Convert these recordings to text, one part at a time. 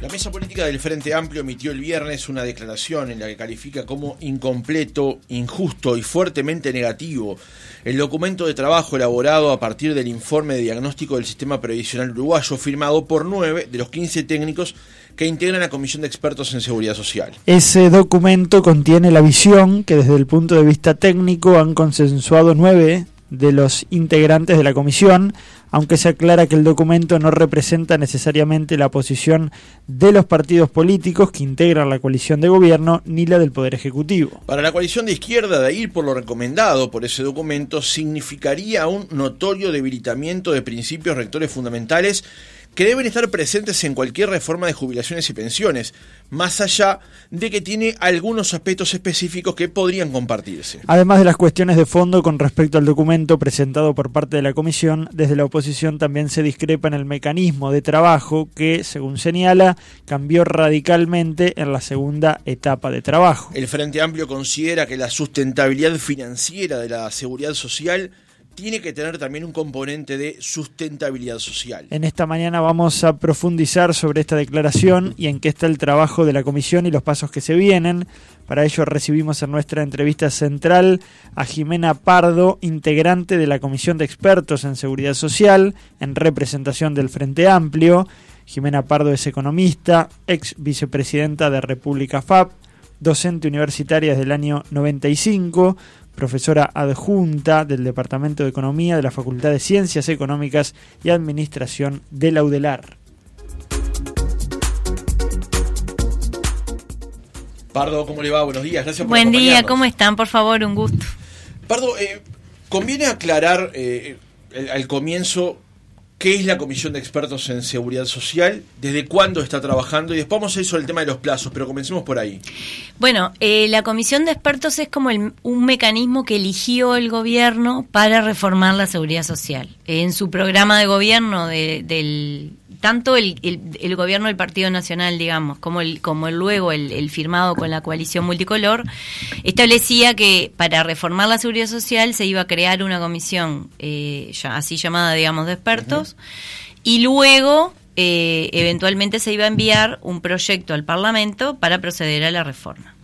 La mesa política del Frente Amplio emitió el viernes una declaración en la que califica como incompleto, injusto y fuertemente negativo el documento de trabajo elaborado a partir del informe de diagnóstico del sistema previsional uruguayo firmado por nueve de los 15 técnicos que integran la Comisión de Expertos en Seguridad Social. Ese documento contiene la visión que desde el punto de vista técnico han consensuado nueve de los integrantes de la comisión, aunque se aclara que el documento no representa necesariamente la posición de los partidos políticos que integran la coalición de gobierno ni la del Poder Ejecutivo. Para la coalición de izquierda, de ir por lo recomendado por ese documento significaría un notorio debilitamiento de principios rectores fundamentales que deben estar presentes en cualquier reforma de jubilaciones y pensiones, más allá de que tiene algunos aspectos específicos que podrían compartirse. Además de las cuestiones de fondo con respecto al documento presentado por parte de la Comisión, desde la oposición también se discrepa en el mecanismo de trabajo que, según señala, cambió radicalmente en la segunda etapa de trabajo. El Frente Amplio considera que la sustentabilidad financiera de la seguridad social tiene que tener también un componente de sustentabilidad social. En esta mañana vamos a profundizar sobre esta declaración y en qué está el trabajo de la comisión y los pasos que se vienen. Para ello recibimos en nuestra entrevista central a Jimena Pardo, integrante de la Comisión de Expertos en Seguridad Social, en representación del Frente Amplio. Jimena Pardo es economista, ex vicepresidenta de República FAP, docente universitaria desde el año 95, profesora adjunta del Departamento de Economía de la Facultad de Ciencias Económicas y Administración de la UDELAR. Pardo, ¿cómo le va? Buenos días, gracias por Buen día, ¿cómo están? Por favor, un gusto. Pardo, eh, conviene aclarar eh, al comienzo qué es la Comisión de Expertos en Seguridad Social, desde cuándo está trabajando y después vamos a ir sobre el tema de los plazos, pero comencemos por ahí. Bueno, eh, la Comisión de Expertos es como un mecanismo que eligió el gobierno para reformar la seguridad social. En su programa de gobierno del tanto el, gobierno del Partido Nacional, digamos, como el, como el luego el, firmado con la coalición multicolor, establecía que para reformar la seguridad social se iba a crear una comisión eh, ya, así llamada, digamos, de expertos, y luego eh, eventualmente se iba a enviar un proyecto al Parlamento para proceder a la reforma.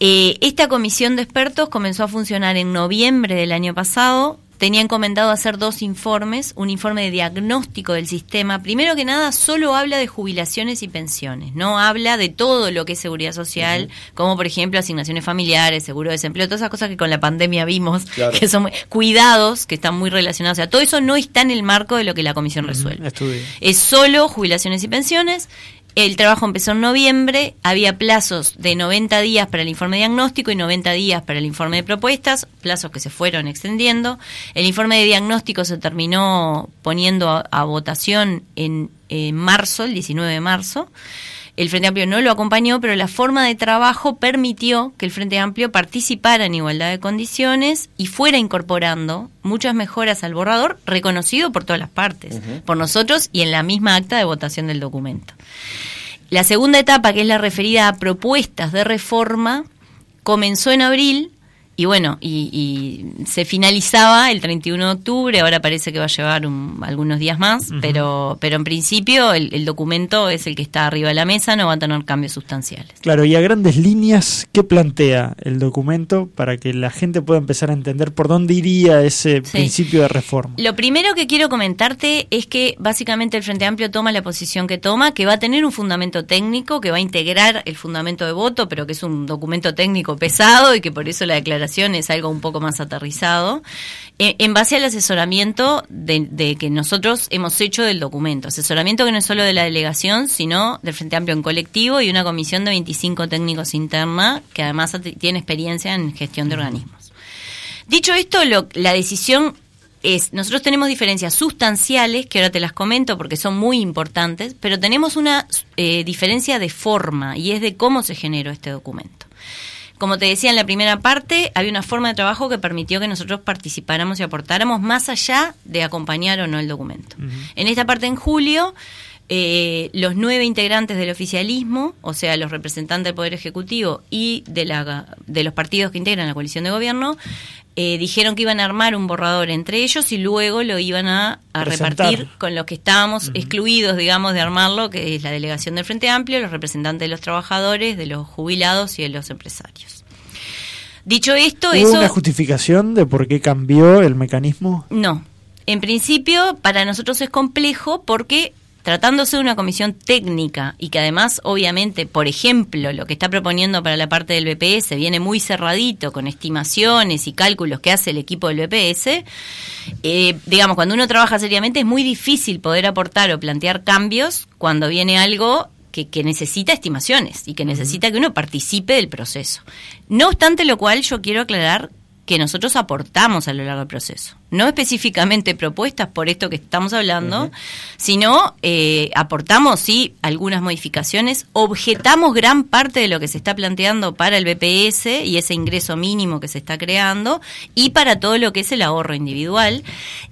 Eh, esta comisión de expertos comenzó a funcionar en noviembre del año pasado, tenía encomendado hacer dos informes, un informe de diagnóstico del sistema. Primero que nada, solo habla de jubilaciones y pensiones, no habla de todo lo que es seguridad social, como por ejemplo asignaciones familiares, seguro de desempleo, todas esas cosas que con la pandemia vimos, que son cuidados, que están muy relacionados. O sea, todo eso no está en el marco de lo que la comisión resuelve. Es solo jubilaciones y pensiones. El trabajo empezó en noviembre, había plazos de 90 días para el informe diagnóstico y 90 días para el informe de propuestas, plazos que se fueron extendiendo. El informe de diagnóstico se terminó poniendo a, votación en, marzo, el 19 de marzo. El Frente Amplio no lo acompañó, pero la forma de trabajo permitió que el Frente Amplio participara en igualdad de condiciones y fuera incorporando muchas mejoras al borrador, reconocido por todas las partes, por nosotros y en la misma acta de votación del documento. La segunda etapa, que es la referida a propuestas de reforma, comenzó en abril y bueno, y, se finalizaba el 31 de octubre, ahora parece que va a llevar algunos días más, pero, pero en principio el, documento es el que está arriba de la mesa, no va a tener cambios sustanciales. Claro, y a grandes líneas, ¿qué plantea el documento para que la gente pueda empezar a entender por dónde iría ese principio de reforma? Lo primero que quiero comentarte es que básicamente el Frente Amplio toma la posición que toma, que va a tener un fundamento técnico, que va a integrar el fundamento de voto, pero que es un documento técnico pesado y que por eso la declaración es algo un poco más aterrizado, eh, en base al asesoramiento de, que nosotros hemos hecho del documento. Asesoramiento que no es solo de la delegación, sino del Frente Amplio en colectivo y una comisión de 25 técnicos interna que además tiene experiencia en gestión de organismos. Dicho esto, la decisión es, nosotros tenemos diferencias sustanciales, que ahora te las comento porque son muy importantes, pero tenemos una eh, diferencia de forma y es de cómo se generó este documento. Como te decía en la primera parte, había una forma de trabajo que permitió que nosotros participáramos y aportáramos más allá de acompañar o no el documento. En esta parte, en julio, eh, los nueve integrantes del oficialismo, o sea, los representantes del Poder Ejecutivo y de, la, de los partidos que integran la coalición de gobierno, eh, dijeron que iban a armar un borrador entre ellos y luego lo iban a, repartir con los que estábamos excluidos, digamos, de armarlo, que es la delegación del Frente Amplio, los representantes de los trabajadores, de los jubilados y de los empresarios. Dicho esto, ¿Hubo eso... una justificación de por qué cambió el mecanismo? No. En principio, para nosotros es complejo porque tratándose de una comisión técnica y que además, obviamente, por ejemplo, lo que está proponiendo para la parte del BPS viene muy cerradito con estimaciones y cálculos que hace el equipo del BPS, eh, digamos, cuando uno trabaja seriamente es muy difícil poder aportar o plantear cambios cuando viene algo que, que necesita estimaciones y que necesita que uno participe del proceso. No obstante lo cual, yo quiero aclarar que nosotros aportamos a lo largo del proceso. No específicamente propuestas por esto que estamos hablando, sino eh, aportamos, sí, algunas modificaciones, objetamos gran parte de lo que se está planteando para el BPS y ese ingreso mínimo que se está creando y para todo lo que es el ahorro individual.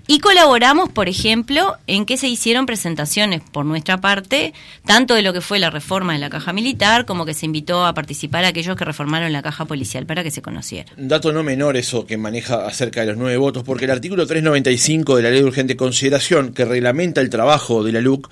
Y colaboramos, por ejemplo, en que se hicieron presentaciones por nuestra parte, tanto de lo que fue la reforma de la caja militar, como que se invitó a participar a aquellos que reformaron la caja policial para que se conociera. Un dato no menor eso que maneja acerca de los nueve votos, porque el artículo 395 de la Ley de Urgente Consideración, que reglamenta el trabajo de la LUC,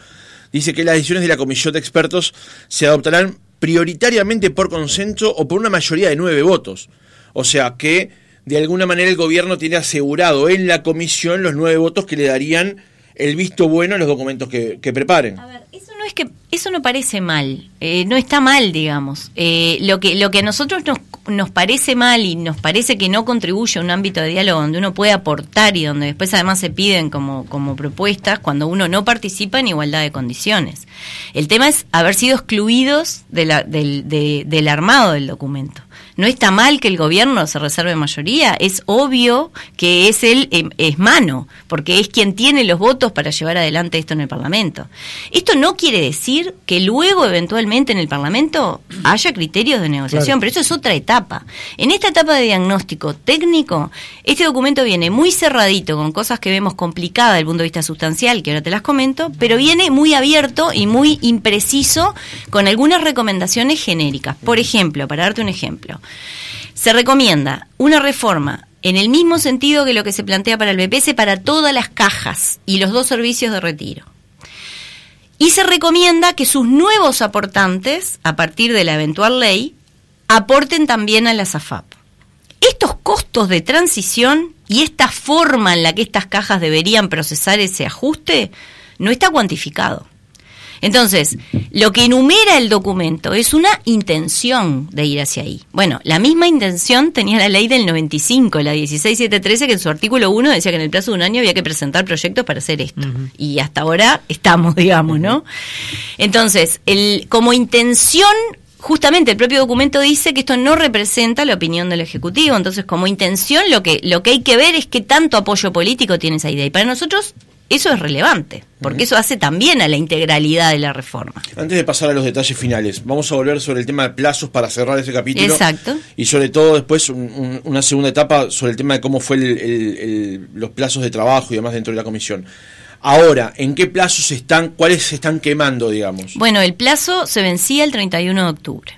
dice que las decisiones de la Comisión de Expertos se adoptarán prioritariamente por consenso o por una mayoría de nueve votos. O sea que, de alguna manera, el gobierno tiene asegurado en la comisión los nueve votos que le darían el visto bueno a los documentos que, que preparen. A ver, eso no es que eso no parece mal, eh, no está mal, digamos. Eh, lo que lo que a nosotros nos, nos parece mal y nos parece que no contribuye a un ámbito de diálogo donde uno puede aportar y donde después además se piden como como propuestas cuando uno no participa en igualdad de condiciones. El tema es haber sido excluidos de la- del, de- del armado del documento. No está mal que el gobierno se reserve mayoría, es obvio que es él, em, es mano, porque es quien tiene los votos para llevar adelante esto en el Parlamento. Esto no quiere decir que luego eventualmente en el Parlamento haya criterios de negociación, Claro. pero eso es otra etapa. En esta etapa de diagnóstico técnico, este documento viene muy cerradito, con cosas que vemos complicadas desde el punto de vista sustancial, que ahora te las comento, pero viene muy abierto y muy impreciso con algunas recomendaciones genéricas. Por ejemplo, para darte un ejemplo, se recomienda una reforma en el mismo sentido que lo que se plantea para el BPS para todas las cajas y los dos servicios de retiro. Y se recomienda que sus nuevos aportantes, a partir de la eventual ley, aporten también a la SAFAP. Estos costos de transición y esta forma en la que estas cajas deberían procesar ese ajuste no está cuantificado. Entonces, lo que enumera el documento es una intención de ir hacia ahí. Bueno, la misma intención tenía la ley del 95, la 16713, que en su artículo 1 decía que en el plazo de un año había que presentar proyectos para hacer esto. Y hasta ahora estamos, digamos, ¿no? Entonces, el, como intención justamente el propio documento dice que esto no representa la opinión del ejecutivo entonces como intención lo que lo que hay que ver es qué tanto apoyo político tiene esa idea y para nosotros eso es relevante porque eso hace también a la integralidad de la reforma Antes de pasar a los detalles finales, vamos a volver sobre el tema de plazos para cerrar ese capítulo. Exacto. Y sobre todo después un- un- una segunda etapa sobre el tema de cómo fue el- el- el- los plazos de trabajo y demás dentro de la comisión. Ahora, ¿en qué plazos están, cuáles se están quemando, digamos? Bueno, el plazo se vencía el 31 de octubre.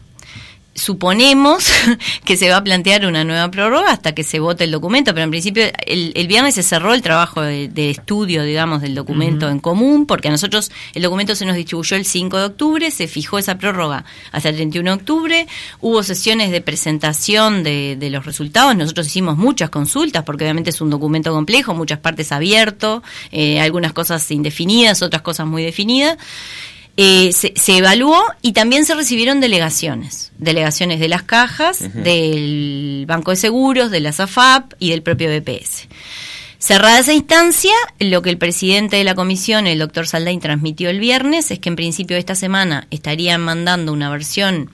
Suponemos que se va a plantear una nueva prórroga hasta que se vote el documento, pero en principio el, el viernes se cerró el trabajo de, de estudio, digamos, del documento en común, porque a nosotros el documento se nos distribuyó el 5 de octubre, se fijó esa prórroga hasta el 31 de octubre, hubo sesiones de presentación de, de los resultados, nosotros hicimos muchas consultas, porque obviamente es un documento complejo, muchas partes abierto, eh, algunas cosas indefinidas, otras cosas muy definidas. Eh, se, se evaluó y también se recibieron delegaciones, delegaciones de las cajas, del Banco de Seguros, de la SAFAP y del propio BPS. Cerrada esa instancia, lo que el presidente de la comisión, el doctor Saldain, transmitió el viernes es que en principio de esta semana estarían mandando una versión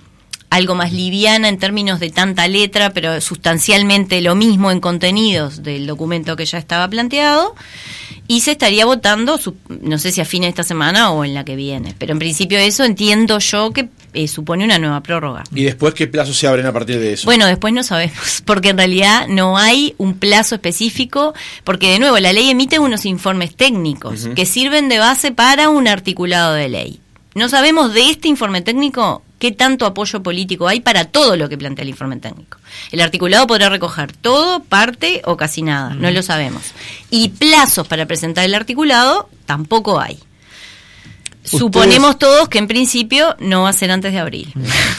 algo más liviana en términos de tanta letra, pero sustancialmente lo mismo en contenidos del documento que ya estaba planteado, y se estaría votando, su- no sé si a fin de esta semana o en la que viene, pero en principio eso entiendo yo que eh, supone una nueva prórroga. Y después, ¿qué plazos se abren a partir de eso? Bueno, después no sabemos, porque en realidad no hay un plazo específico, porque de nuevo la ley emite unos informes técnicos que sirven de base para un articulado de ley. No sabemos de este informe técnico qué tanto apoyo político hay para todo lo que plantea el informe técnico. El articulado podrá recoger todo, parte o casi nada, no lo sabemos. Y plazos para presentar el articulado tampoco hay. Suponemos todos que en principio no va a ser antes de abril.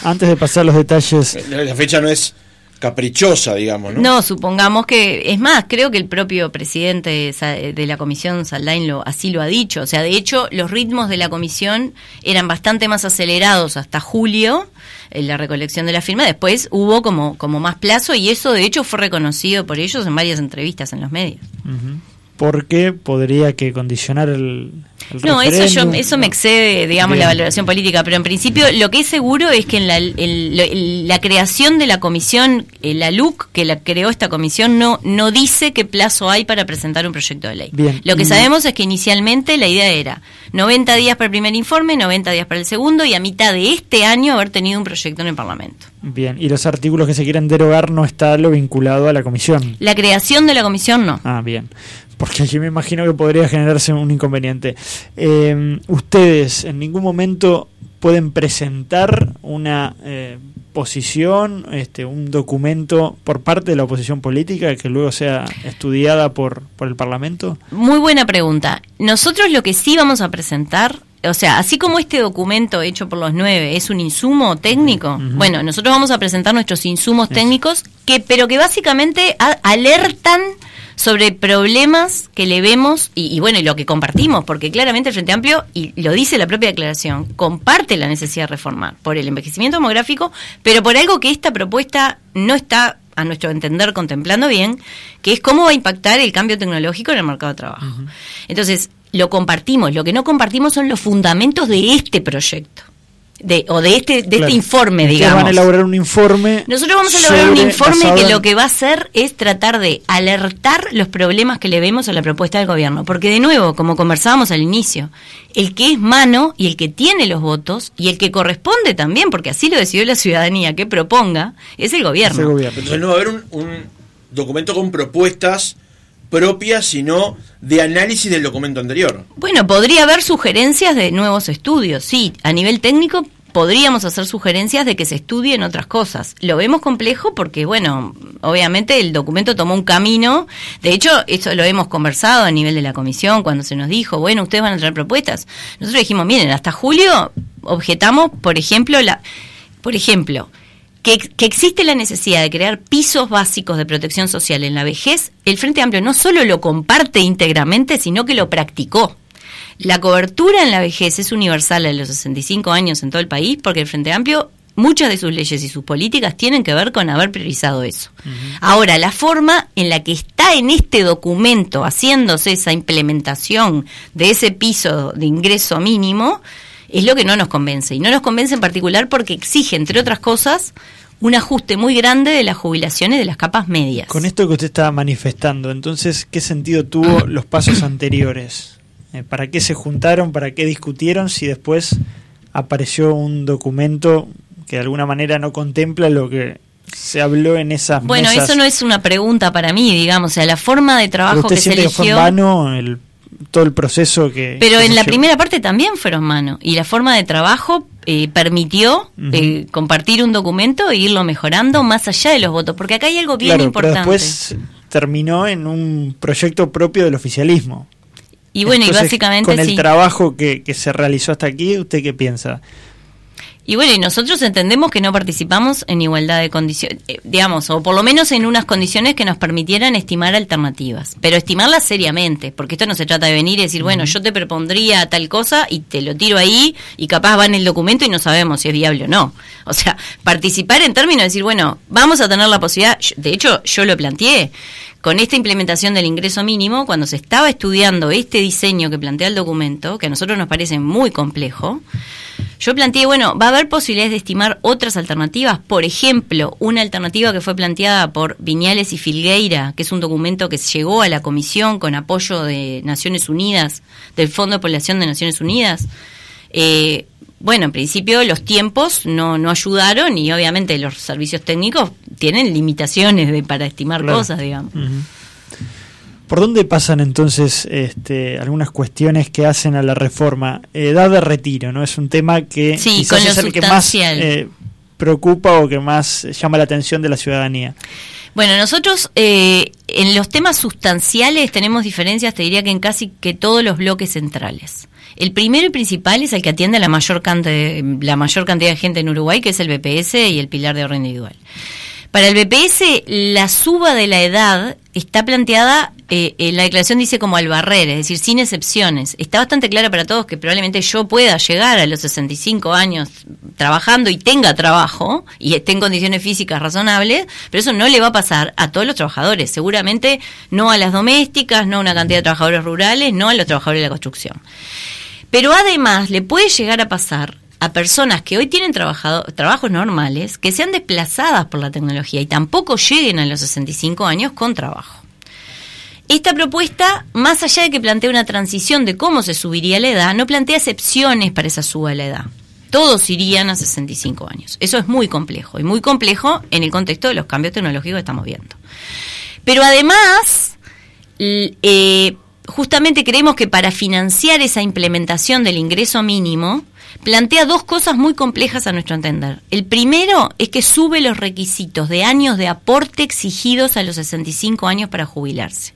Antes de pasar los detalles. La fecha no es caprichosa, digamos, ¿no? No, supongamos que, es más, creo que el propio presidente de la comisión, Saldain, lo, así lo ha dicho. O sea, de hecho, los ritmos de la comisión eran bastante más acelerados hasta julio, en la recolección de la firma. Después hubo como, como más plazo y eso, de hecho, fue reconocido por ellos en varias entrevistas en los medios porque podría que condicionar el, no, eso yo, eso me excede, digamos, la valoración política, pero en principio lo que es seguro es que en la, la creación de la comisión, eh, la LUC que la creó esta comisión no no dice qué plazo hay para presentar un proyecto de ley. Lo que sabemos es que inicialmente la idea era 90 días para el primer informe, 90 días para el segundo y a mitad de este año haber tenido un proyecto en el Parlamento. Bien, y los artículos que se quieren derogar no está lo vinculado a la comisión. La creación de la comisión no. Ah, bien porque allí me imagino que podría generarse un inconveniente. Eh, ustedes en ningún momento pueden presentar una eh, posición, este, un documento por parte de la oposición política que luego sea estudiada por, por el Parlamento? Muy buena pregunta. Nosotros lo que sí vamos a presentar o sea, así como este documento hecho por los nueve es un insumo técnico, bueno, nosotros vamos a presentar nuestros insumos técnicos, que, pero que básicamente alertan sobre problemas que le vemos y, bueno, y lo que compartimos, porque claramente el Frente Amplio, y lo dice la propia declaración, comparte la necesidad de reformar por el envejecimiento demográfico, pero por algo que esta propuesta no está a nuestro entender contemplando bien, que es cómo va a impactar el cambio tecnológico en el mercado de trabajo. Entonces, lo compartimos, lo que no compartimos son los fundamentos de este proyecto de, o de este, de este informe, digamos. van a elaborar un informe. Nosotros vamos a elaborar un informe que lo que va a hacer es tratar de alertar los problemas que le vemos a la propuesta del gobierno. Porque, de nuevo, como conversábamos al inicio, el que es mano y el que tiene los votos y el que corresponde también, porque así lo decidió la ciudadanía que proponga, es el gobierno. Entonces, no va a haber un, un documento con propuestas propias, sino de análisis del documento anterior. Bueno, podría haber sugerencias de nuevos estudios, sí, a nivel técnico podríamos hacer sugerencias de que se estudien otras cosas. Lo vemos complejo porque, bueno, obviamente el documento tomó un camino. De hecho, eso lo hemos conversado a nivel de la comisión cuando se nos dijo, bueno, ustedes van a traer propuestas. Nosotros dijimos, miren, hasta julio objetamos, por ejemplo, la, por ejemplo, que, existe la necesidad de crear pisos básicos de protección social en la vejez, el Frente Amplio no solo lo comparte íntegramente, sino que lo practicó. La cobertura en la vejez es universal a los 65 años en todo el país porque el Frente Amplio, muchas de sus leyes y sus políticas tienen que ver con haber priorizado eso. Ahora, la forma en la que está en este documento haciéndose esa implementación de ese piso de ingreso mínimo, es lo que no nos convence. Y no nos convence en particular porque exige, entre otras cosas, un ajuste muy grande de las jubilaciones de las capas medias. Con esto que usted estaba manifestando, entonces, ¿qué sentido tuvo los pasos anteriores? Eh, ¿Para qué se juntaron? ¿Para qué discutieron? Si después apareció un documento que de alguna manera no contempla lo que se habló en esas bueno eso no es una pregunta para mí digamos o sea la forma de trabajo que se eligió que fue en vano el todo el proceso que... Pero en la primera parte también fueron manos y la forma de trabajo eh, permitió eh, compartir un documento e irlo mejorando más allá de los votos, porque acá hay algo bien importante. Pero después terminó en un proyecto propio del oficialismo. Y bueno, y básicamente... Con el trabajo que, que se realizó hasta aquí, ¿usted qué piensa? Y bueno, y nosotros entendemos que no participamos en igualdad de condiciones, eh, digamos, o por lo menos en unas condiciones que nos permitieran estimar alternativas, pero estimarlas seriamente, porque esto no se trata de venir y decir, bueno, yo te propondría tal cosa y te lo tiro ahí y capaz va en el documento y no sabemos si es viable o no. O sea, participar en términos de decir, bueno, vamos a tener la posibilidad, de hecho yo lo planteé, con esta implementación del ingreso mínimo, cuando se estaba estudiando este diseño que plantea el documento, que a nosotros nos parece muy complejo, yo planteé, bueno, va a haber posibilidades de estimar otras alternativas. Por ejemplo, una alternativa que fue planteada por Viñales y Filgueira, que es un documento que llegó a la Comisión con apoyo de Naciones Unidas, del Fondo de Población de Naciones Unidas. Eh, bueno, en principio los tiempos no, no ayudaron y obviamente los servicios técnicos tienen limitaciones de, para estimar cosas, digamos. ¿Por dónde pasan entonces este, algunas cuestiones que hacen a la reforma? Edad de retiro, ¿no? Es un tema que Sí, quizás es el que más eh, preocupa o que más llama la atención de la ciudadanía. Bueno, nosotros eh, en los temas sustanciales tenemos diferencias, te diría que en casi que todos los bloques centrales. El primero y principal es el que atiende a la mayor, cante- la mayor cantidad de gente en Uruguay, que es el BPS y el pilar de ahorro individual. Para el BPS, la suba de la edad está planteada, eh, en la declaración dice como al barrer, es decir, sin excepciones. Está bastante clara para todos que probablemente yo pueda llegar a los 65 años trabajando y tenga trabajo y esté en condiciones físicas razonables, pero eso no le va a pasar a todos los trabajadores. Seguramente no a las domésticas, no a una cantidad de trabajadores rurales, no a los trabajadores de la construcción. Pero además le puede llegar a pasar a personas que hoy tienen trabajado, trabajos normales, que sean desplazadas por la tecnología y tampoco lleguen a los 65 años con trabajo. Esta propuesta, más allá de que plantea una transición de cómo se subiría la edad, no plantea excepciones para esa suba de la edad. Todos irían a 65 años. Eso es muy complejo, y muy complejo en el contexto de los cambios tecnológicos que estamos viendo. Pero además, eh, justamente creemos que para financiar esa implementación del ingreso mínimo, plantea dos cosas muy complejas a nuestro entender. El primero es que sube los requisitos de años de aporte exigidos a los 65 años para jubilarse.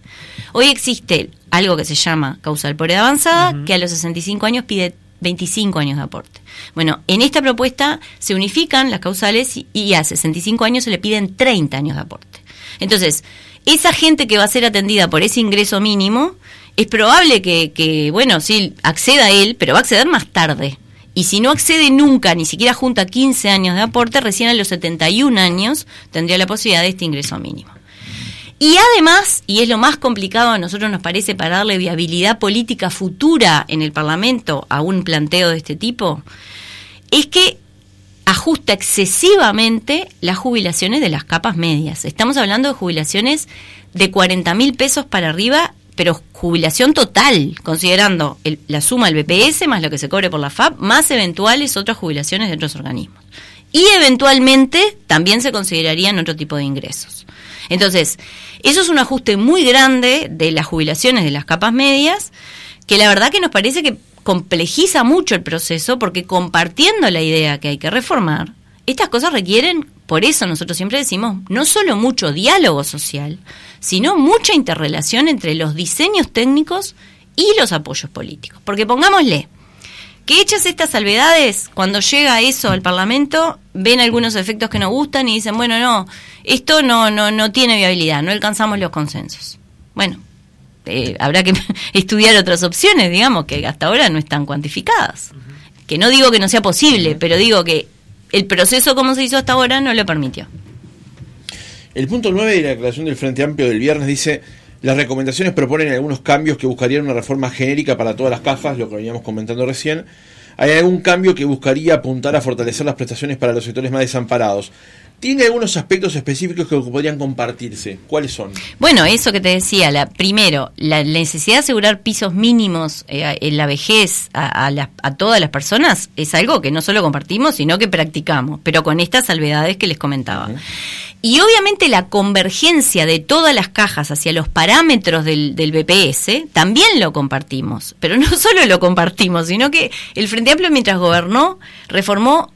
Hoy existe algo que se llama causal por edad avanzada, que a los 65 años pide 25 años de aporte. Bueno, en esta propuesta se unifican las causales y, y a 65 años se le piden 30 años de aporte. Entonces, esa gente que va a ser atendida por ese ingreso mínimo, es probable que, que, bueno, sí, acceda a él, pero va a acceder más tarde. Y si no accede nunca, ni siquiera junta 15 años de aporte, recién a los 71 años tendría la posibilidad de este ingreso mínimo. Y además, y es lo más complicado a nosotros nos parece para darle viabilidad política futura en el Parlamento a un planteo de este tipo, es que ajusta excesivamente las jubilaciones de las capas medias. Estamos hablando de jubilaciones de 40 mil pesos para arriba, pero jubilación total, considerando el- la suma del BPS más lo que se cobre por la FAP, más eventuales otras jubilaciones de otros organismos. Y eventualmente también se considerarían otro tipo de ingresos. Entonces, eso es un ajuste muy grande de las jubilaciones de las capas medias, que la verdad que nos parece que complejiza mucho el proceso, porque compartiendo la idea que hay que reformar, estas cosas requieren, por eso nosotros siempre decimos, no solo mucho diálogo social, sino mucha interrelación entre los diseños técnicos y los apoyos políticos. Porque pongámosle, que hechas estas salvedades, cuando llega eso al Parlamento, ven algunos efectos que no gustan y dicen, bueno, no, esto no, no, no tiene viabilidad, no alcanzamos los consensos. Bueno, eh, habrá que estudiar otras opciones, digamos, que hasta ahora no están cuantificadas. Que no digo que no sea posible, pero digo que el proceso como se hizo hasta ahora no lo permitió. El punto 9 de la declaración del Frente Amplio del viernes dice, las recomendaciones proponen algunos cambios que buscarían una reforma genérica para todas las cajas, lo que veníamos comentando recién. Hay algún cambio que buscaría apuntar a fortalecer las prestaciones para los sectores más desamparados. Tiene algunos aspectos específicos que podrían compartirse. ¿Cuáles son? Bueno, eso que te decía, la, primero, la necesidad de asegurar pisos mínimos eh, en la vejez a, a, a todas las personas es algo que no solo compartimos, sino que practicamos, pero con estas salvedades que les comentaba. Y obviamente la convergencia de todas las cajas hacia los parámetros del, del BPS también lo compartimos. Pero no solo lo compartimos, sino que el Frente Amplio mientras gobernó reformó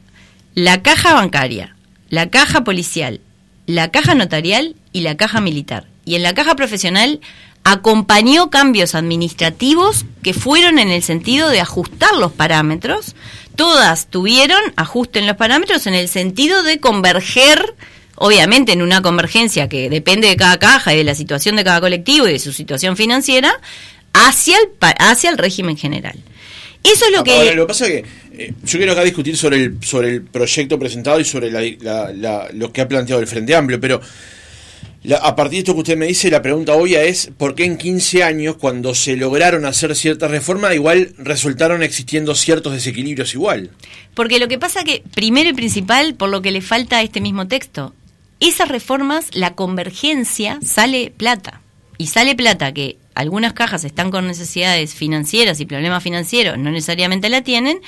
la caja bancaria, la caja policial, la caja notarial y la caja militar. Y en la caja profesional acompañó cambios administrativos que fueron en el sentido de ajustar los parámetros. Todas tuvieron ajuste en los parámetros en el sentido de converger, obviamente en una convergencia que depende de cada caja y de la situación de cada colectivo y de su situación financiera, hacia el, hacia el régimen general. Eso es lo que... Ahora, lo que pasa es que eh, yo quiero acá discutir sobre el, sobre el proyecto presentado y sobre la- la- la- lo que ha planteado el Frente Amplio, pero la- a partir de esto que usted me dice, la pregunta obvia es, ¿por qué en 15 años, cuando se lograron hacer ciertas reformas, igual resultaron existiendo ciertos desequilibrios igual? Porque lo que pasa que, primero y principal, por lo que le falta a este mismo texto, esas reformas, la convergencia sale plata. Y sale plata que algunas cajas están con necesidades financieras y problemas financieros, no necesariamente la tienen.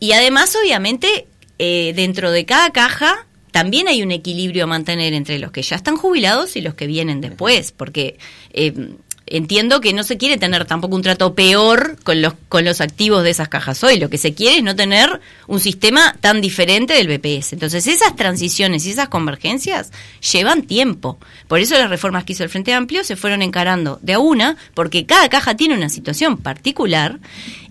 Y además, obviamente, eh, dentro de cada caja también hay un equilibrio a mantener entre los que ya están jubilados y los que vienen después, porque eh, entiendo que no se quiere tener tampoco un trato peor con los, con los activos de esas cajas hoy. Lo que se quiere es no tener un sistema tan diferente del BPS. Entonces, esas transiciones y esas convergencias llevan tiempo. Por eso las reformas que hizo el Frente Amplio se fueron encarando de a una, porque cada caja tiene una situación particular,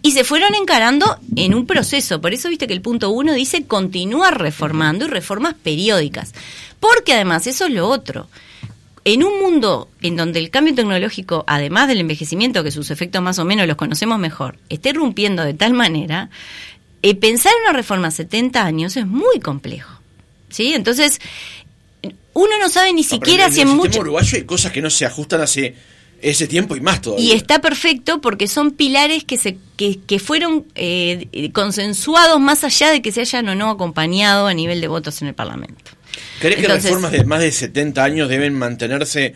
y se fueron encarando en un proceso. Por eso viste que el punto uno dice continuar reformando y reformas periódicas. Porque además, eso es lo otro en un mundo en donde el cambio tecnológico, además del envejecimiento, que sus efectos más o menos los conocemos mejor, esté rompiendo de tal manera, eh, pensar en una reforma a 70 años es muy complejo. ¿Sí? Entonces, uno no sabe ni siquiera si en el mucho... uruguayo hay cosas que no se ajustan hace ese tiempo y más todavía. Y está perfecto porque son pilares que se que, que fueron eh, consensuados más allá de que se hayan o no acompañado a nivel de votos en el Parlamento. ¿Crees que reformas de más de 70 años deben mantenerse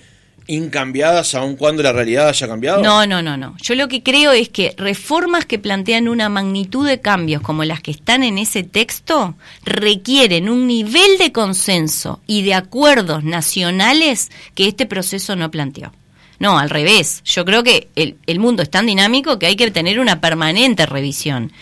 incambiadas aun cuando la realidad haya cambiado? No, no, no, no. Yo lo que creo es que reformas que plantean una magnitud de cambios como las que están en ese texto requieren un nivel de consenso y de acuerdos nacionales que este proceso no planteó. No, al revés. Yo creo que el, el mundo es tan dinámico que hay que tener una permanente revisión.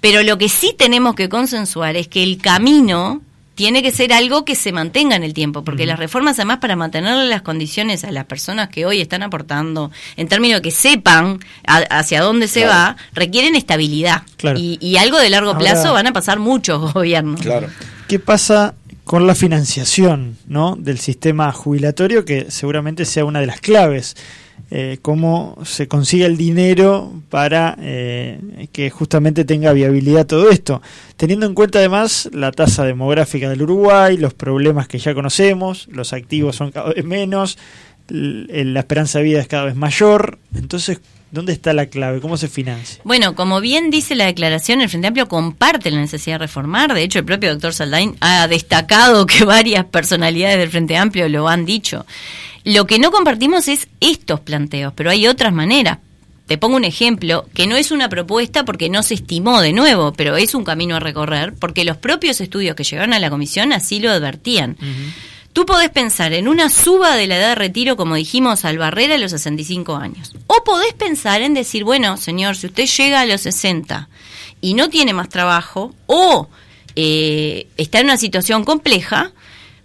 Pero lo que sí tenemos que consensuar es que el camino tiene que ser algo que se mantenga en el tiempo, porque las reformas además para mantenerle las condiciones a las personas que hoy están aportando, en términos de que sepan hacia dónde se va, requieren estabilidad. Y, algo de largo plazo van a pasar muchos gobiernos. Claro. ¿Qué pasa con la financiación ¿no? del sistema jubilatorio, que seguramente sea una de las claves? Eh, cómo se consigue el dinero para eh, que justamente tenga viabilidad todo esto, teniendo en cuenta además la tasa demográfica del Uruguay, los problemas que ya conocemos, los activos son cada vez menos, la esperanza de vida es cada vez mayor, entonces ¿Dónde está la clave? ¿Cómo se financia? Bueno, como bien dice la declaración, el Frente Amplio comparte la necesidad de reformar. De hecho, el propio doctor Saldain ha destacado que varias personalidades del Frente Amplio lo han dicho. Lo que no compartimos es estos planteos, pero hay otras maneras. Te pongo un ejemplo, que no es una propuesta porque no se estimó de nuevo, pero es un camino a recorrer, porque los propios estudios que llegaron a la comisión así lo advertían. Tú podés pensar en una suba de la edad de retiro, como dijimos, al barrera a los 65 años. O podés pensar en decir, bueno, señor, si usted llega a los 60 y no tiene más trabajo, o eh, está en una situación compleja,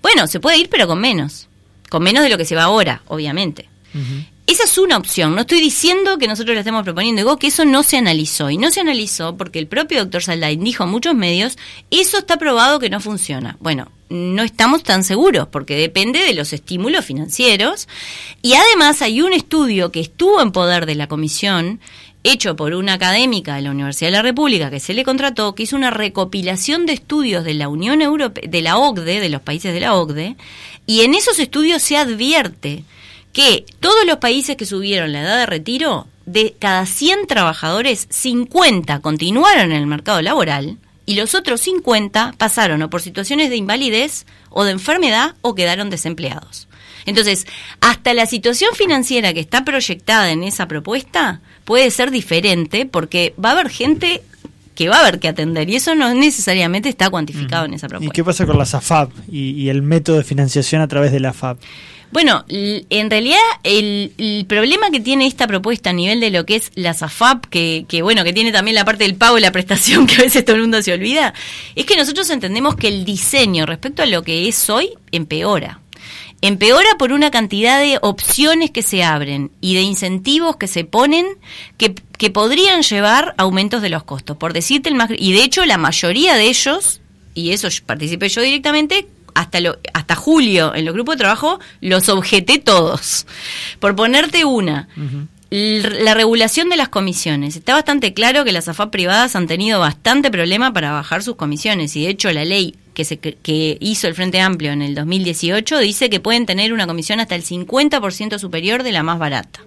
bueno, se puede ir, pero con menos con menos de lo que se va ahora, obviamente. Esa es una opción. No estoy diciendo que nosotros la estemos proponiendo. Digo que eso no se analizó. Y no se analizó porque el propio doctor Saldain dijo en muchos medios, eso está probado que no funciona. Bueno, no estamos tan seguros porque depende de los estímulos financieros. Y además hay un estudio que estuvo en poder de la comisión hecho por una académica de la Universidad de la República que se le contrató, que hizo una recopilación de estudios de la Unión Europea, de la OCDE, de los países de la OCDE, y en esos estudios se advierte que todos los países que subieron la edad de retiro, de cada 100 trabajadores, 50 continuaron en el mercado laboral y los otros 50 pasaron o por situaciones de invalidez o de enfermedad o quedaron desempleados. Entonces, hasta la situación financiera que está proyectada en esa propuesta puede ser diferente porque va a haber gente que va a haber que atender y eso no necesariamente está cuantificado en esa propuesta. ¿Y qué pasa con la SAFAP y, el método de financiación a través de la FAP? Bueno, en realidad el, problema que tiene esta propuesta a nivel de lo que es la SAFAP, que, que, bueno, que tiene también la parte del pago y la prestación que a veces todo el mundo se olvida, es que nosotros entendemos que el diseño respecto a lo que es hoy empeora. Empeora por una cantidad de opciones que se abren y de incentivos que se ponen que, que podrían llevar a aumentos de los costos. Por decirte el más, y de hecho la mayoría de ellos, y eso participé yo directamente, hasta, lo, hasta julio en los grupos de trabajo los objeté todos. Por ponerte una, la regulación de las comisiones. Está bastante claro que las AFAP privadas han tenido bastante problema para bajar sus comisiones y de hecho la ley que, se, que hizo el Frente Amplio en el 2018 dice que pueden tener una comisión hasta el 50% superior de la más barata.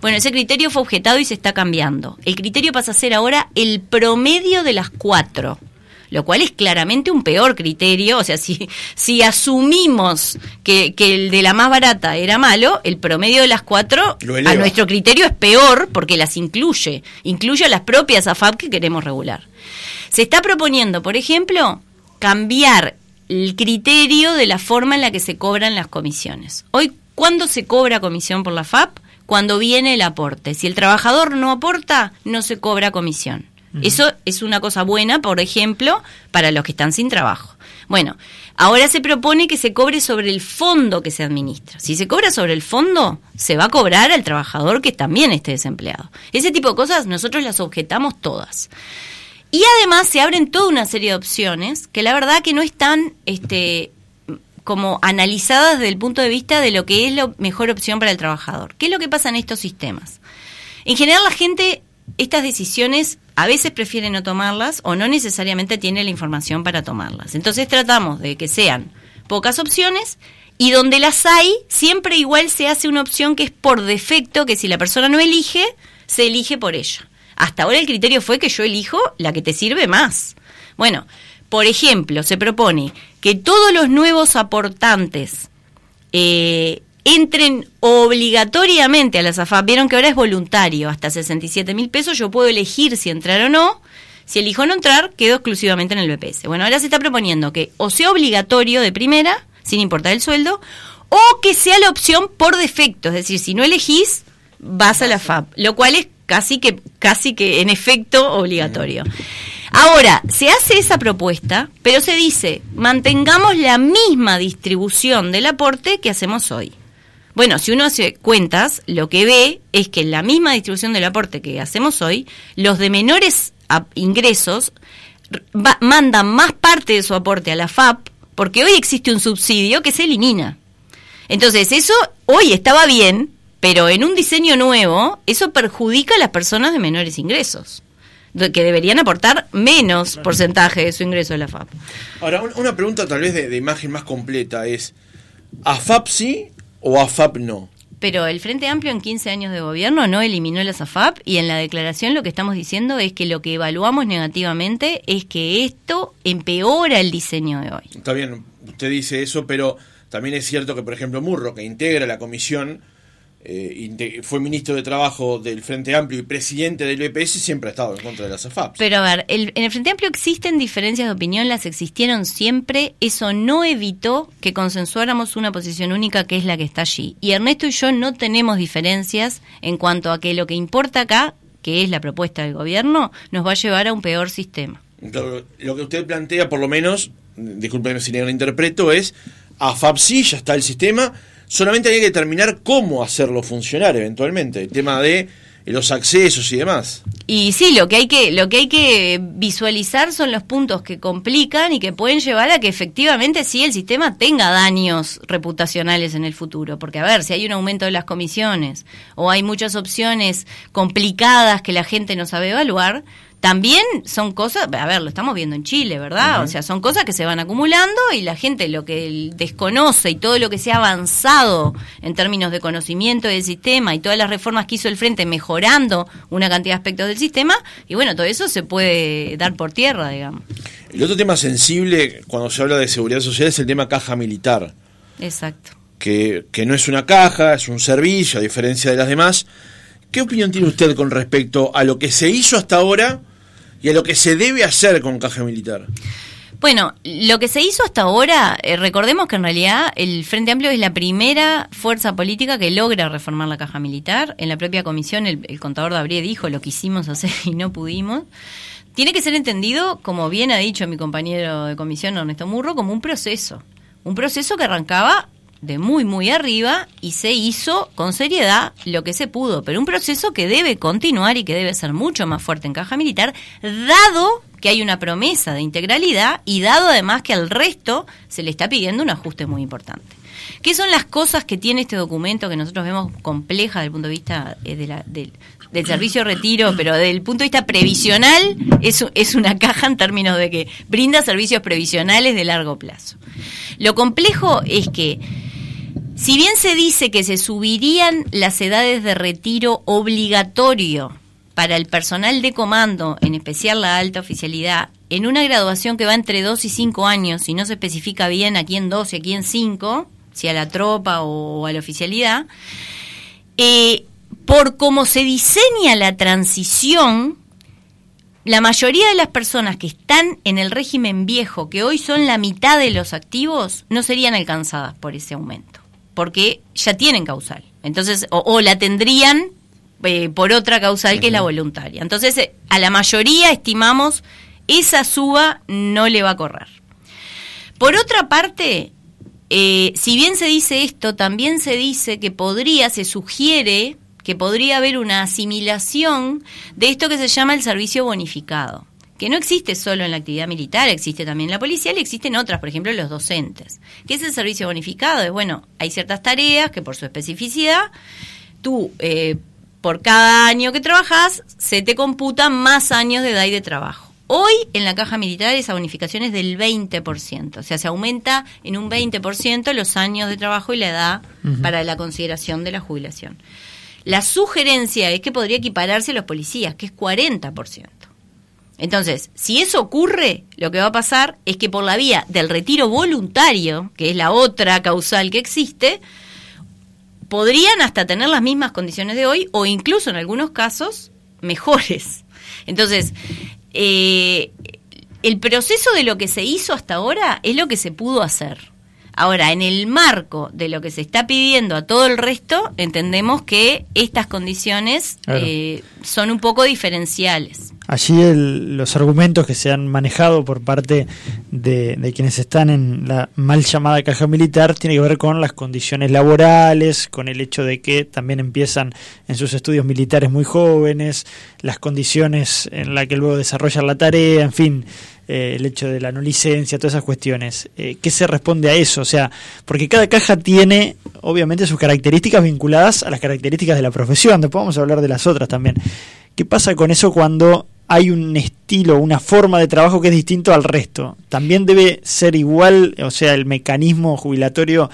Bueno, ese criterio fue objetado y se está cambiando. El criterio pasa a ser ahora el promedio de las cuatro lo cual es claramente un peor criterio. O sea, si, si asumimos que, que el de la más barata era malo, el promedio de las cuatro a nuestro criterio es peor porque las incluye, incluye a las propias AFAP que queremos regular. Se está proponiendo, por ejemplo, cambiar el criterio de la forma en la que se cobran las comisiones. Hoy, ¿cuándo se cobra comisión por la FAP? cuando viene el aporte. Si el trabajador no aporta, no se cobra comisión. Eso es una cosa buena, por ejemplo, para los que están sin trabajo. Bueno, ahora se propone que se cobre sobre el fondo que se administra. Si se cobra sobre el fondo, se va a cobrar al trabajador que también esté desempleado. Ese tipo de cosas nosotros las objetamos todas. Y además se abren toda una serie de opciones que la verdad que no están este, como analizadas desde el punto de vista de lo que es la mejor opción para el trabajador. ¿Qué es lo que pasa en estos sistemas? En general la gente estas decisiones a veces prefiere no tomarlas o no necesariamente tiene la información para tomarlas. Entonces tratamos de que sean pocas opciones y donde las hay, siempre igual se hace una opción que es por defecto, que si la persona no elige, se elige por ella. Hasta ahora el criterio fue que yo elijo la que te sirve más. Bueno, por ejemplo, se propone que todos los nuevos aportantes eh, entren obligatoriamente a la SAFAP. Vieron que ahora es voluntario, hasta 67 mil pesos. Yo puedo elegir si entrar o no. Si elijo no entrar, quedo exclusivamente en el BPS. Bueno, ahora se está proponiendo que o sea obligatorio de primera, sin importar el sueldo, o que sea la opción por defecto. Es decir, si no elegís, vas a la FAP, lo cual es casi que, casi que en efecto obligatorio. Ahora, se hace esa propuesta, pero se dice, mantengamos la misma distribución del aporte que hacemos hoy. Bueno, si uno hace cuentas, lo que ve es que en la misma distribución del aporte que hacemos hoy, los de menores ingresos mandan más parte de su aporte a la FAP, porque hoy existe un subsidio que se elimina. Entonces, eso hoy estaba bien, pero en un diseño nuevo, eso perjudica a las personas de menores ingresos que deberían aportar menos porcentaje de su ingreso de la FAP. Ahora, una pregunta tal vez de, de imagen más completa es, ¿a FAP sí o AFAP no. Pero el Frente Amplio en 15 años de gobierno no eliminó las AFAP y en la declaración lo que estamos diciendo es que lo que evaluamos negativamente es que esto empeora el diseño de hoy. Está bien, usted dice eso, pero también es cierto que, por ejemplo, Murro, que integra la comisión, eh, fue ministro de Trabajo del Frente Amplio y presidente del EPS, siempre ha estado en contra de las AFAP. Pero a ver, en el Frente Amplio existen diferencias de opinión, las existieron siempre, eso no evitó que consensuáramos una posición única que es la que está allí. Y Ernesto y yo no tenemos diferencias en cuanto a que lo que importa acá, que es la propuesta del gobierno, nos va a llevar a un peor sistema. Lo que usted plantea, por lo menos, discúlpeme si lo interpreto, es AFAP sí, ya está el sistema, solamente hay que determinar cómo hacerlo funcionar eventualmente, el tema de los accesos y demás. Y sí, lo que hay que lo que hay que visualizar son los puntos que complican y que pueden llevar a que efectivamente sí el sistema tenga daños reputacionales en el futuro, porque a ver, si hay un aumento de las comisiones o hay muchas opciones complicadas que la gente no sabe evaluar, también son cosas, a ver, lo estamos viendo en Chile, ¿verdad? O sea, son cosas que se van acumulando y la gente lo que desconoce y todo lo que se ha avanzado en términos de conocimiento del sistema y todas las reformas que hizo el Frente mejorando una cantidad de aspectos del sistema, y bueno, todo eso se puede dar por tierra, digamos. El otro tema sensible cuando se habla de seguridad social es el tema caja militar. Exacto. Que, que no es una caja, es un servicio, a diferencia de las demás. ¿Qué opinión tiene usted con respecto a lo que se hizo hasta ahora y a lo que se debe hacer con caja militar. Bueno, lo que se hizo hasta ahora, eh, recordemos que en realidad el Frente Amplio es la primera fuerza política que logra reformar la caja militar. En la propia comisión el, contador de Abril dijo lo quisimos hacer y no pudimos. Tiene que ser entendido, como bien ha dicho mi compañero de comisión Ernesto Murro, como un proceso. Un proceso que arrancaba de muy, muy arriba y se hizo con seriedad lo que se pudo, pero un proceso que debe continuar y que debe ser mucho más fuerte en caja militar, dado que hay una promesa de integralidad y dado además que al resto se le está pidiendo un ajuste muy importante. ¿Qué son las cosas que tiene este documento que nosotros vemos compleja desde el punto de vista eh, de del servicio de retiro, pero desde el punto de vista previsional es, es una caja en términos de que brinda servicios previsionales de largo plazo. Lo complejo es que si bien se dice que se subirían las edades de retiro obligatorio para el personal de comando, en especial la alta oficialidad, en una graduación que va entre 2 y 5 años, y no se especifica bien aquí en 2 y aquí en 5, si a la tropa o a la oficialidad, eh, por cómo se diseña la transición, la mayoría de las personas que están en el régimen viejo, que hoy son la mitad de los activos, no serían alcanzadas por ese aumento porque ya tienen causal. Entonces, o, la tendrían eh, por otra causal que es la voluntaria. Entonces, eh, a la mayoría estimamos esa suba no le va a correr. Por otra parte, eh, si bien se dice esto, también se dice que podría, se sugiere que podría haber una asimilación de esto que se llama el servicio bonificado, que no existe solo en la actividad militar, existe también en la policía y existen otras, por ejemplo, los docentes. ¿Qué es el servicio bonificado? Es bueno, hay ciertas tareas que por su especificidad, tú eh, por cada año que trabajas, se te computan más años de edad y de trabajo. Hoy en la caja militar esa bonificación es del 20%, o sea, se aumenta en un 20% los años de trabajo y la edad para la consideración de la jubilación. La sugerencia es que podría equipararse a los policías, que es 40%. Entonces, si eso ocurre, lo que va a pasar es que por la vía del retiro voluntario, que es la otra causal que existe, podrían hasta tener las mismas condiciones de hoy o incluso en algunos casos mejores. Entonces, eh, el proceso de lo que se hizo hasta ahora es lo que se pudo hacer. Ahora, en el marco de lo que se está pidiendo a todo el resto, entendemos que estas condiciones eh, son un poco diferenciales. Allí los argumentos que se han manejado por parte de, quienes están en la mal llamada caja militar tiene que ver con las condiciones laborales, con el hecho de que también empiezan en sus estudios militares muy jóvenes, las condiciones en las que luego desarrollan la tarea, en fin, eh, el hecho de la no licencia, todas esas cuestiones. Eh, ¿Qué se responde a eso? O sea, porque cada caja tiene, obviamente, sus características vinculadas a las características de la profesión. Después vamos a hablar de las otras también. ¿Qué pasa con eso cuando hay un estilo, una forma de trabajo que es distinto al resto? ¿También debe ser igual, o sea, el mecanismo jubilatorio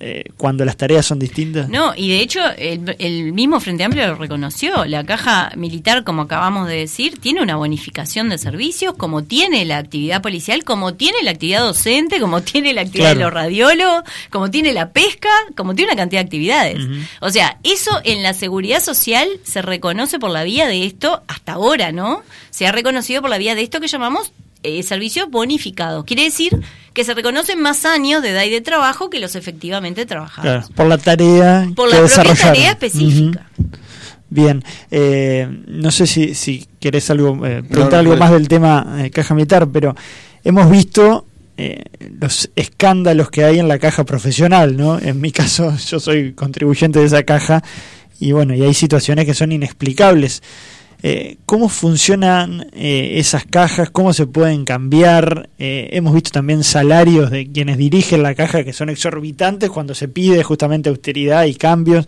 eh, cuando las tareas son distintas? No, y de hecho el, mismo Frente Amplio lo reconoció. La caja militar, como acabamos de decir, tiene una bonificación de servicios, como tiene la actividad policial, como tiene la actividad docente, como tiene la actividad de los radiólogos, como tiene la pesca, como tiene una cantidad de actividades. O sea, eso en la seguridad social se reconoce por la vía de esto hasta ahora, ¿no? Se ha reconocido por la vía de esto que llamamos eh, servicios bonificados. Quiere decir que se reconocen más años de edad y de trabajo que los efectivamente trabajados. por la tarea por la propia tarea específica. Bien, eh, no sé si, si querés algo, eh, preguntar algo más del tema eh, caja militar, pero hemos visto los escándalos que hay en la caja profesional, ¿no? En mi caso, yo soy contribuyente de esa caja y bueno, y hay situaciones que son inexplicables. Eh, ¿Cómo funcionan eh, esas cajas? ¿Cómo se pueden cambiar? Eh, hemos visto también salarios de quienes dirigen la caja que son exorbitantes cuando se pide justamente austeridad y cambios.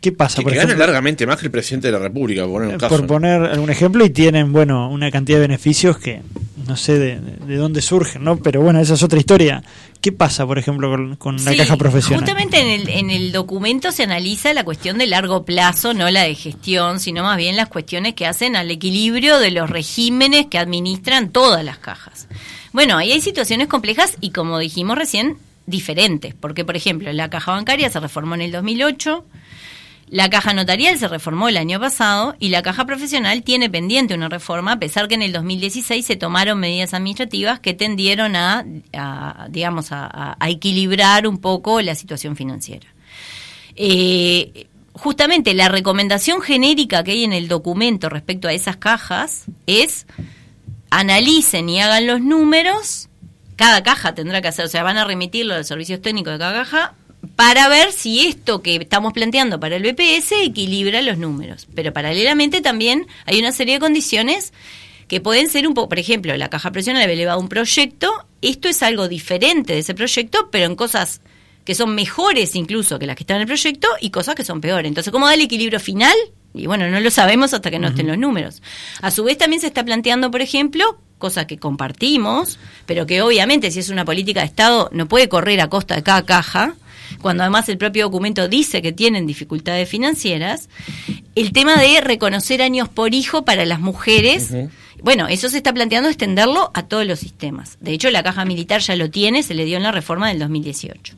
¿Qué pasa? Que, por ganan largamente más que el presidente de la República, por poner un caso. Por poner algún ejemplo, y tienen, bueno, una cantidad de beneficios que no sé de, dónde surgen, ¿no? Pero bueno, esa es otra historia. ¿Qué pasa, por ejemplo, con, la caja profesional? Justamente en el, en el documento se analiza la cuestión de largo plazo, no la de gestión, sino más bien las cuestiones que hacen al equilibrio de los regímenes que administran todas las cajas. Bueno, ahí hay situaciones complejas y, como dijimos recién, diferentes. Porque, por ejemplo, la caja bancaria se reformó en el 2008 la caja notarial se reformó el año pasado y la caja profesional tiene pendiente una reforma, a pesar que en el 2016 se tomaron medidas administrativas que tendieron a, digamos, a, equilibrar un poco la situación financiera. Eh, justamente la recomendación genérica que hay en el documento respecto a esas cajas es analicen y hagan los números. Cada caja tendrá que hacer, o sea, van a remitirlo los servicios técnicos de cada caja para ver si esto que estamos planteando para el BPS equilibra los números. Pero paralelamente también hay una serie de condiciones que pueden ser un poco, por ejemplo, la caja presional había elevado un proyecto, esto es algo diferente de ese proyecto, pero en cosas que son mejores incluso que las que están en el proyecto y cosas que son peores. Entonces, ¿cómo da el equilibrio final? Y bueno, no lo sabemos hasta que no estén los números. A su vez también se está planteando, por ejemplo, cosa que compartimos, pero que obviamente si es una política de Estado no puede correr a costa de cada caja, cuando además el propio documento dice que tienen dificultades financieras, el tema de reconocer años por hijo para las mujeres. Bueno, eso se está planteando extenderlo a todos los sistemas. De hecho, la caja militar ya lo tiene, se le dio en la reforma del 2018.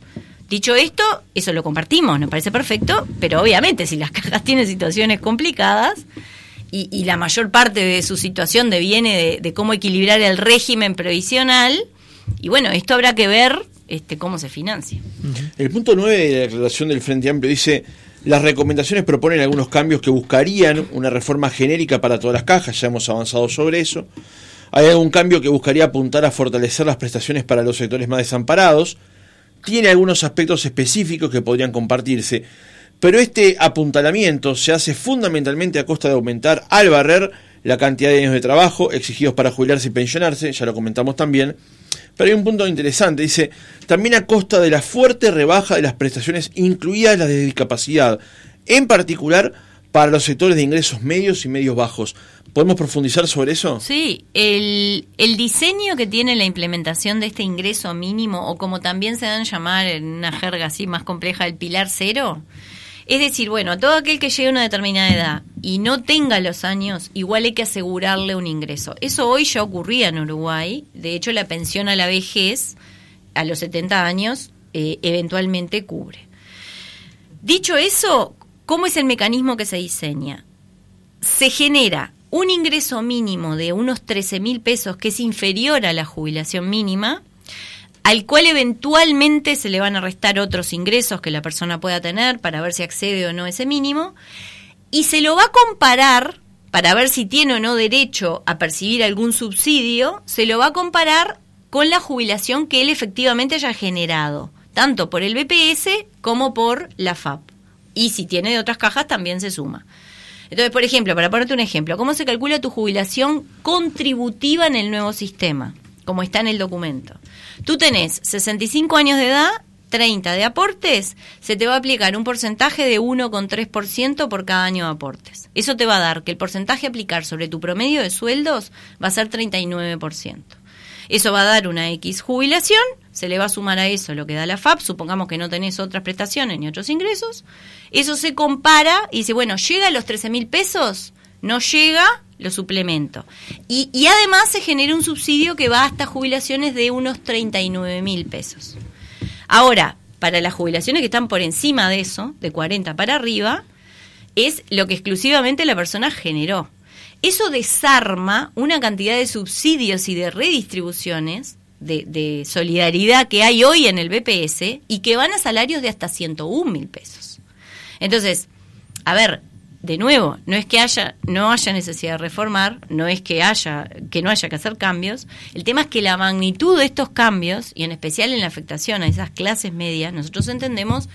Dicho esto, eso lo compartimos, nos parece perfecto, pero obviamente si las cajas tienen situaciones complicadas y, la mayor parte de su situación deviene de, de cómo equilibrar el régimen previsional, y bueno, esto habrá que ver este, cómo se financia. El punto 9 de la declaración del Frente Amplio dice, Las recomendaciones proponen algunos cambios que buscarían una reforma genérica para todas las cajas, ya hemos avanzado sobre eso. Hay algún cambio que buscaría apuntar a fortalecer las prestaciones para los sectores más desamparados. Tiene algunos aspectos específicos que podrían compartirse, pero este apuntalamiento se hace fundamentalmente a costa de aumentar al barrer la cantidad de años de trabajo exigidos para jubilarse y pensionarse, ya lo comentamos también. Pero hay un punto interesante, dice, también a costa de la fuerte rebaja de las prestaciones, incluidas las de discapacidad, en particular para los sectores de ingresos medios y medios bajos. ¿Podemos profundizar sobre eso? Sí, el, el, diseño que tiene la implementación de este ingreso mínimo, o como también se dan llamar en una jerga así más compleja, el pilar cero, es decir, bueno, a todo aquel que llegue a una determinada edad y no tenga los años, igual hay que asegurarle un ingreso. Eso hoy ya ocurría en Uruguay. De hecho, la pensión a la vejez, a los 70 años, eh, eventualmente cubre. Dicho eso, ¿cómo es el mecanismo que se diseña? Se genera un ingreso mínimo de unos 13 mil pesos que es inferior a la jubilación mínima, al cual eventualmente se le van a restar otros ingresos que la persona pueda tener para ver si accede o no a ese mínimo, y se lo va a comparar para ver si tiene o no derecho a percibir algún subsidio, se lo va a comparar con la jubilación que él efectivamente haya generado, tanto por el BPS como por la FAP. Y si tiene de otras cajas también se suma. Entonces, por ejemplo, para ponerte un ejemplo, ¿cómo se calcula tu jubilación contributiva en el nuevo sistema? Como está en el documento. Tú tenés 65 años de edad, 30 de aportes, se te va a aplicar un porcentaje de 1,3% por cada año de aportes. Eso te va a dar que el porcentaje aplicar sobre tu promedio de sueldos va a ser 39%. Eso va a dar una X jubilación, se le va a sumar a eso lo que da la FAP, supongamos que no tenés otras prestaciones ni otros ingresos. Eso se compara y dice, bueno, ¿llega a los 13 mil pesos? No llega, lo suplemento. Y, y además se genera un subsidio que va hasta jubilaciones de unos 39 mil pesos. Ahora, para las jubilaciones que están por encima de eso, de 40 para arriba, es lo que exclusivamente la persona generó. Eso desarma una cantidad de subsidios y de redistribuciones de, de, solidaridad que hay hoy en el BPS y que van a salarios de hasta 101 mil pesos. Entonces, a ver, de nuevo, no es que haya, no haya necesidad de reformar, no es que haya, que no haya que hacer cambios. El tema es que la magnitud de estos cambios, y en especial en la afectación a esas clases medias, nosotros entendemos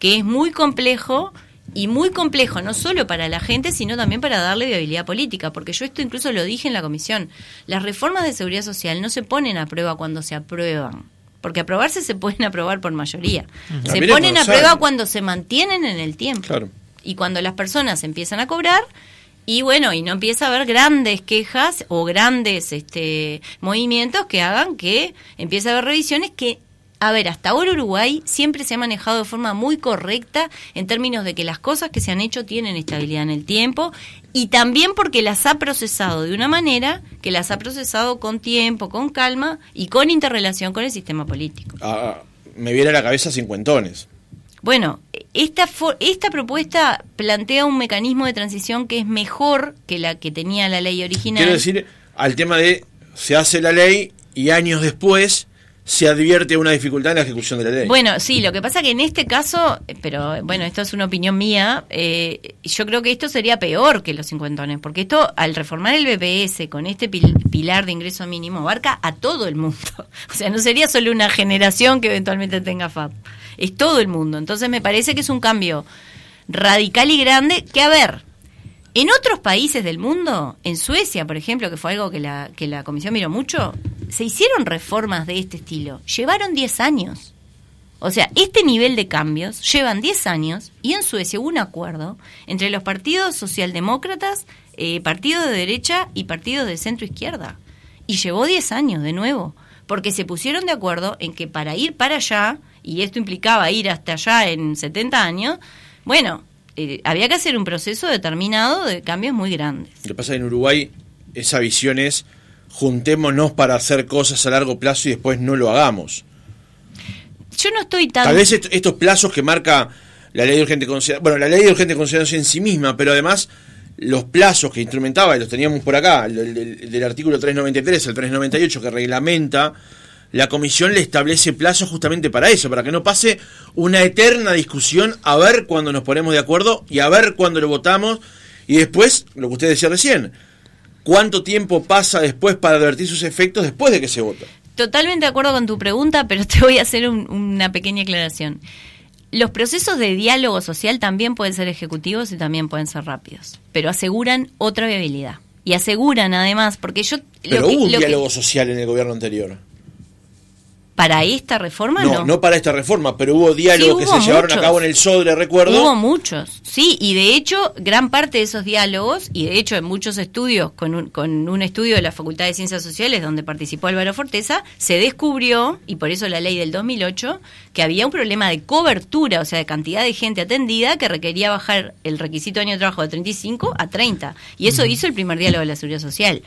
que es muy complejo y muy complejo, no solo para la gente, sino también para darle viabilidad política, porque yo esto incluso lo dije en la comisión. Las reformas de seguridad social no se ponen a prueba cuando se aprueban. Porque aprobarse se pueden aprobar por mayoría. Se ponen a prueba cuando se mantienen en el tiempo. Claro y cuando las personas empiezan a cobrar y bueno, y no empieza a haber grandes quejas o grandes este, movimientos que hagan que empiece a haber revisiones que, a ver, hasta ahora Uruguay siempre se ha manejado de forma muy correcta en términos de que las cosas que se han hecho tienen estabilidad en el tiempo y también porque las ha procesado de una manera que las ha procesado con tiempo, con calma y con interrelación con el sistema político. Ah, me viene a la cabeza cincuentones. Bueno, esta, esta propuesta plantea un mecanismo de transición que es mejor que la que tenía la ley original. Quiero decir, al tema de se hace la ley y años después se advierte una dificultad en la ejecución de la ley. Bueno, sí, lo que pasa que en este caso, pero bueno, esto es una opinión mía, eh, yo creo que esto sería peor que los cincuentones, porque esto, al reformar el BPS con este pilar de ingreso mínimo, abarca a todo el mundo. O sea, no sería solo una generación que eventualmente tenga FAP es todo el mundo. Entonces me parece que es un cambio radical y grande que, a ver, en otros países del mundo, en Suecia, por ejemplo, que fue algo que la, que la Comisión miró mucho, se hicieron reformas de este estilo. Llevaron 10 años. O sea, este nivel de cambios llevan 10 años y en Suecia hubo un acuerdo entre los partidos socialdemócratas, eh, partidos de derecha y partidos de centro izquierda. Y llevó 10 años de nuevo, porque se pusieron de acuerdo en que para ir para allá y esto implicaba ir hasta allá en 70 años, bueno, eh, había que hacer un proceso determinado de cambios muy grandes. Lo que pasa en Uruguay, esa visión es juntémonos para hacer cosas a largo plazo y después no lo hagamos. Yo no estoy tan... Tal vez estos plazos que marca la ley de urgente consideración, bueno, la ley de urgente consideración en sí misma, pero además los plazos que instrumentaba, y los teníamos por acá, del, del artículo 393 al 398 que reglamenta la comisión le establece plazo justamente para eso, para que no pase una eterna discusión a ver cuándo nos ponemos de acuerdo y a ver cuándo lo votamos y después, lo que usted decía recién, cuánto tiempo pasa después para advertir sus efectos después de que se vota. Totalmente de acuerdo con tu pregunta, pero te voy a hacer una pequeña aclaración. Los procesos de diálogo social también pueden ser ejecutivos y también pueden ser rápidos, pero aseguran otra viabilidad. Y aseguran además, porque yo... Pero hubo un diálogo social en el gobierno anterior. ¿Para esta reforma no? No, para esta reforma, pero hubo diálogos que se llevaron a cabo en el SODRE, recuerdo. Hubo muchos, sí, y de hecho, gran parte de esos diálogos, y de hecho en muchos estudios, con un, con un estudio de la Facultad de Ciencias Sociales donde participó Álvaro Forteza, se descubrió, y por eso la ley del 2008, que había un problema de cobertura, o sea, de cantidad de gente atendida que requería bajar el requisito de año de trabajo de 35 a 30. Y eso hizo el primer diálogo de la Seguridad Social.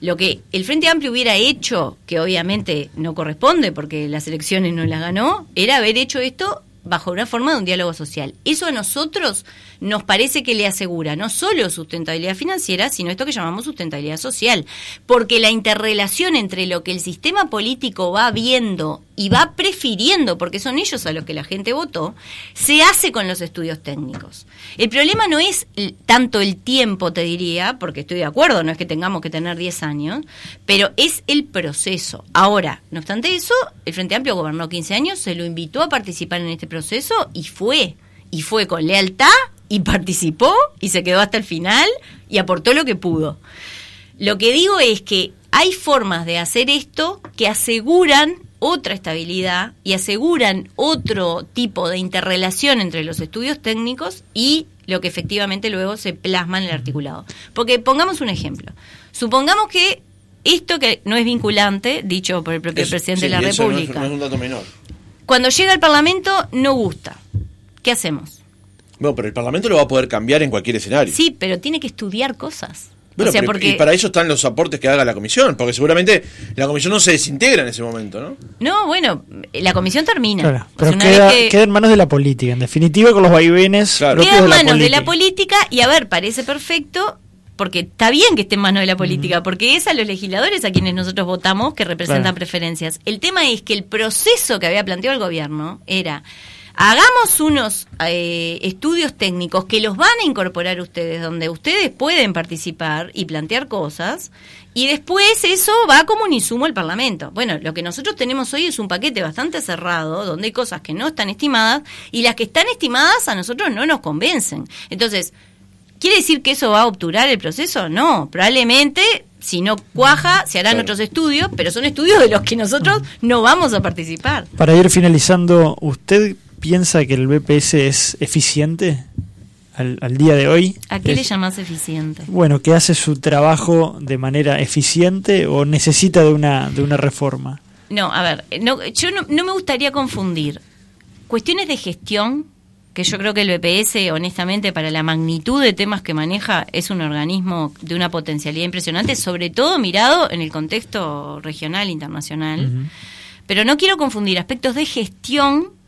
Lo que el Frente Amplio hubiera hecho, que obviamente no corresponde porque las elecciones no las ganó, era haber hecho esto bajo una forma de un diálogo social. Eso a nosotros nos parece que le asegura no solo sustentabilidad financiera, sino esto que llamamos sustentabilidad social, porque la interrelación entre lo que el sistema político va viendo y va prefiriendo, porque son ellos a los que la gente votó, se hace con los estudios técnicos. El problema no es tanto el tiempo, te diría, porque estoy de acuerdo, no es que tengamos que tener 10 años, pero es el proceso. Ahora, no obstante eso, el Frente Amplio gobernó 15 años, se lo invitó a participar en este proceso y fue. Y fue con lealtad y participó y se quedó hasta el final y aportó lo que pudo. Lo que digo es que hay formas de hacer esto que aseguran otra estabilidad y aseguran otro tipo de interrelación entre los estudios técnicos y lo que efectivamente luego se plasma en el articulado. Porque pongamos un ejemplo. Supongamos que esto que no es vinculante, dicho por el propio presidente de la República, no es un dato menor. cuando llega al Parlamento no gusta. ¿Qué hacemos? No, pero el Parlamento lo va a poder cambiar en cualquier escenario. Sí, pero tiene que estudiar cosas. Y para eso están los aportes que haga la comisión, porque seguramente la comisión no se desintegra en ese momento, ¿no? No, bueno, la comisión termina. pero queda, en manos de la política, en definitiva, con los vaivenes. Queda en manos de la política y a ver, parece perfecto, porque está bien que esté en manos de la política, porque es a los legisladores a quienes nosotros votamos que representan preferencias. El tema es que el proceso que había planteado el gobierno era hagamos unos eh, estudios técnicos que los van a incorporar ustedes, donde ustedes pueden participar y plantear cosas, y después eso va como un insumo al Parlamento. Bueno, lo que nosotros tenemos hoy es un paquete bastante cerrado, donde hay cosas que no están estimadas, y las que están estimadas a nosotros no nos convencen. Entonces, ¿quiere decir que eso va a obturar el proceso? No, probablemente si no cuaja, se harán otros estudios, pero son estudios de los que nosotros no vamos a participar. Para ir finalizando, ¿usted piensa que el BPS es eficiente al, día de hoy? ¿A qué le llamas eficiente? Bueno, que hace su trabajo de manera eficiente o necesita de una, de una reforma. No, a ver, no, yo no, no me gustaría confundir cuestiones de gestión, que yo creo que el BPS, honestamente, para la magnitud de temas que maneja, es un organismo de una potencialidad impresionante, sobre todo mirado en el contexto regional, internacional. Pero no quiero confundir aspectos de gestión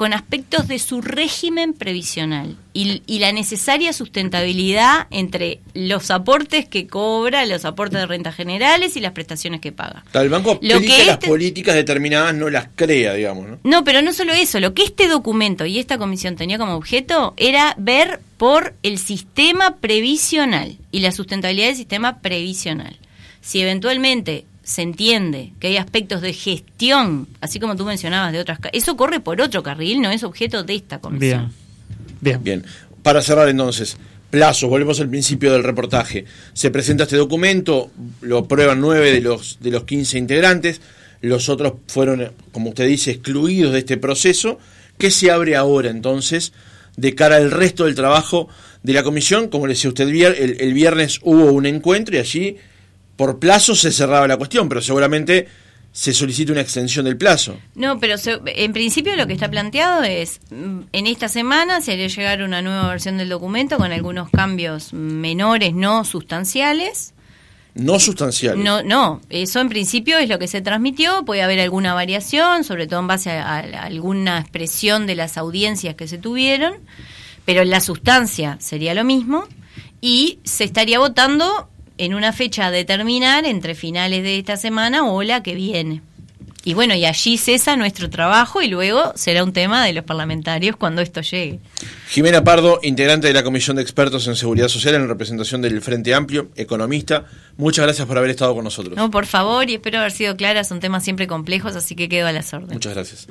con aspectos de su régimen previsional y, la necesaria sustentabilidad entre los aportes que cobra, los aportes de rentas generales y las prestaciones que paga. El banco lo que las este políticas determinadas no las crea, digamos. ¿no? no, pero no solo eso, lo que este documento y esta comisión tenía como objeto era ver por el sistema previsional y la sustentabilidad del sistema previsional. Si eventualmente se entiende que hay aspectos de gestión, así como tú mencionabas de otras... Eso corre por otro carril, no es objeto de esta comisión. Bien. Bien. Para cerrar entonces, plazo, volvemos al principio del reportaje. Se presenta este documento, lo aprueban nueve de los, de los 15 integrantes, los otros fueron, como usted dice, excluidos de este proceso. ¿Qué se abre ahora entonces de cara al resto del trabajo de la comisión? Como le decía usted, el, el viernes hubo un encuentro y allí por plazo se cerraba la cuestión, pero seguramente se solicita una extensión del plazo. No, pero en principio lo que está planteado es, mm, en esta semana se haría llegar una nueva versión del documento con algunos cambios menores, no sustanciales. No sustanciales. No, no, eso en principio es lo que se transmitió, puede haber alguna variación, sobre todo en base a, a alguna expresión de las audiencias que se tuvieron, pero la sustancia sería lo mismo y se estaría votando en una fecha a determinar entre finales de esta semana o la que viene. Y bueno, y allí cesa nuestro trabajo y luego será un tema de los parlamentarios cuando esto llegue. Jimena Pardo, integrante de la Comisión de Expertos en Seguridad Social en representación del Frente Amplio, economista, muchas gracias por haber estado con nosotros. No, por favor, y espero haber sido clara, son temas siempre complejos, así que quedo a las órdenes. Muchas gracias.